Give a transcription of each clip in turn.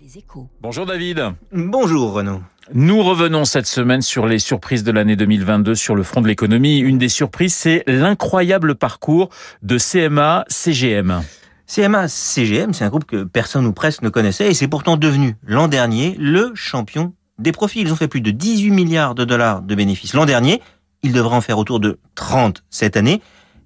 les échos. Bonjour David. Bonjour Renaud. Nous revenons cette semaine sur les surprises de l'année 2022 sur le front de l'économie. Une des surprises, c'est l'incroyable parcours de CMA CGM. CMA CGM, c'est un groupe que personne ou presque ne connaissait et c'est pourtant devenu l'an dernier le champion des profits. Ils ont fait plus de 18 milliards de dollars de bénéfices l'an dernier. Ils devraient en faire autour de 30 cette année.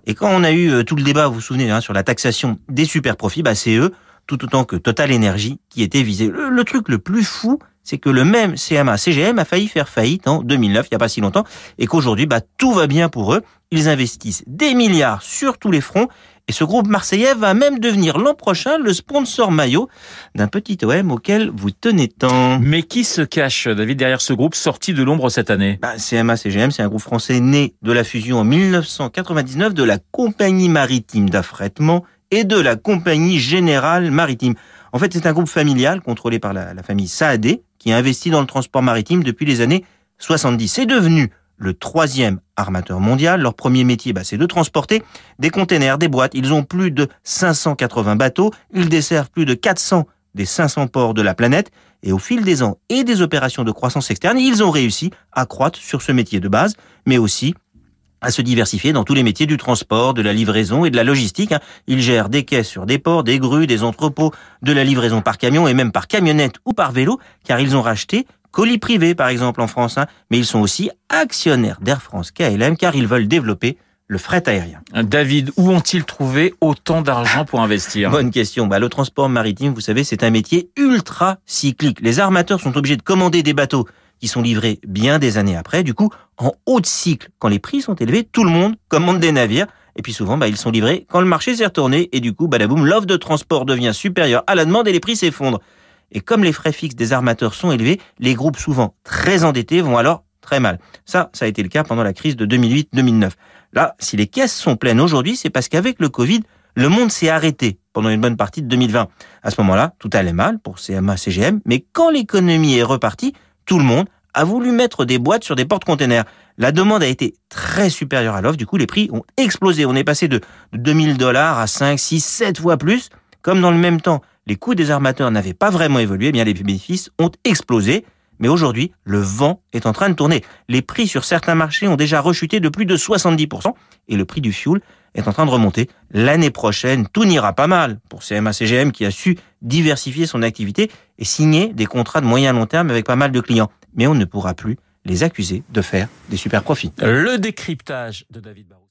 Et quand on a eu euh, tout le débat, vous vous souvenez, hein, sur la taxation des super profits, bah c'est eux tout autant que Total Energy qui était visé. Le, truc le plus fou, c'est que le même CMA CGM a failli faire faillite en 2009, il n'y a pas si longtemps, et qu'aujourd'hui, bah, tout va bien pour eux. Ils investissent des milliards sur tous les fronts, et ce groupe marseillais va même devenir l'an prochain le sponsor maillot d'un petit OM auquel vous tenez tant. Mais qui se cache, David, derrière ce groupe sorti de l'ombre cette année? Bah, CMA CGM, c'est un groupe français né de la fusion en 1999 de la compagnie maritime d'affrètement et de la Compagnie Générale Maritime. En fait, c'est un groupe familial contrôlé par la, famille Saadé qui a investi dans le transport maritime depuis les années 70. C'est devenu le troisième armateur mondial. Leur premier métier, bah, c'est de transporter des containers, des boîtes. Ils ont plus de 580 bateaux. Ils desservent plus de 400 des 500 ports de la planète. Et au fil des ans et des opérations de croissance externe, ils ont réussi à croître sur ce métier de base, mais aussi à se diversifier dans tous les métiers du transport, de la livraison et de la logistique. Hein. Ils gèrent des caisses sur des ports, des grues, des entrepôts, de la livraison par camion et même par camionnette ou par vélo, car ils ont racheté colis privés par exemple en France, hein. mais ils sont aussi actionnaires d'Air France KLM car ils veulent développer le fret aérien. David, où ont-ils trouvé autant d'argent pour investir? Bonne question. Bah, le transport maritime, vous savez, c'est un métier ultra cyclique. Les armateurs sont obligés de commander des bateaux sont livrés bien des années après. Du coup, en haut de cycle, quand les prix sont élevés, tout le monde commande des navires. Et puis souvent, bah, ils sont livrés quand le marché s'est retourné. Et du coup, badaboum, l'offre de transport devient supérieure à la demande et les prix s'effondrent. Et comme les frais fixes des armateurs sont élevés, les groupes souvent très endettés vont alors très mal. Ça, ça a été le cas pendant la crise de 2008-2009. Là, si les caisses sont pleines aujourd'hui, c'est parce qu'avec le Covid, le monde s'est arrêté pendant une bonne partie de 2020. À ce moment-là, tout allait mal pour CMA, CGM, mais quand l'économie est repartie, tout le monde a voulu mettre des boîtes sur des portes-containers. La demande a été très supérieure à l'offre, du coup les prix ont explosé. On est passé de 2000 dollars à 5, 6, 7 fois plus. Comme dans le même temps, les coûts des armateurs n'avaient pas vraiment évolué, eh bien les bénéfices ont explosé. Mais aujourd'hui, le vent est en train de tourner. Les prix sur certains marchés ont déjà rechuté de plus de 70% et le prix du fuel est en train de remonter. L'année prochaine, tout n'ira pas mal pour CMA-CGM qui a su diversifier son activité et signer des contrats de moyen long terme avec pas mal de clients. Mais on ne pourra plus les accuser de faire des super profits. Le décryptage de David Barrault.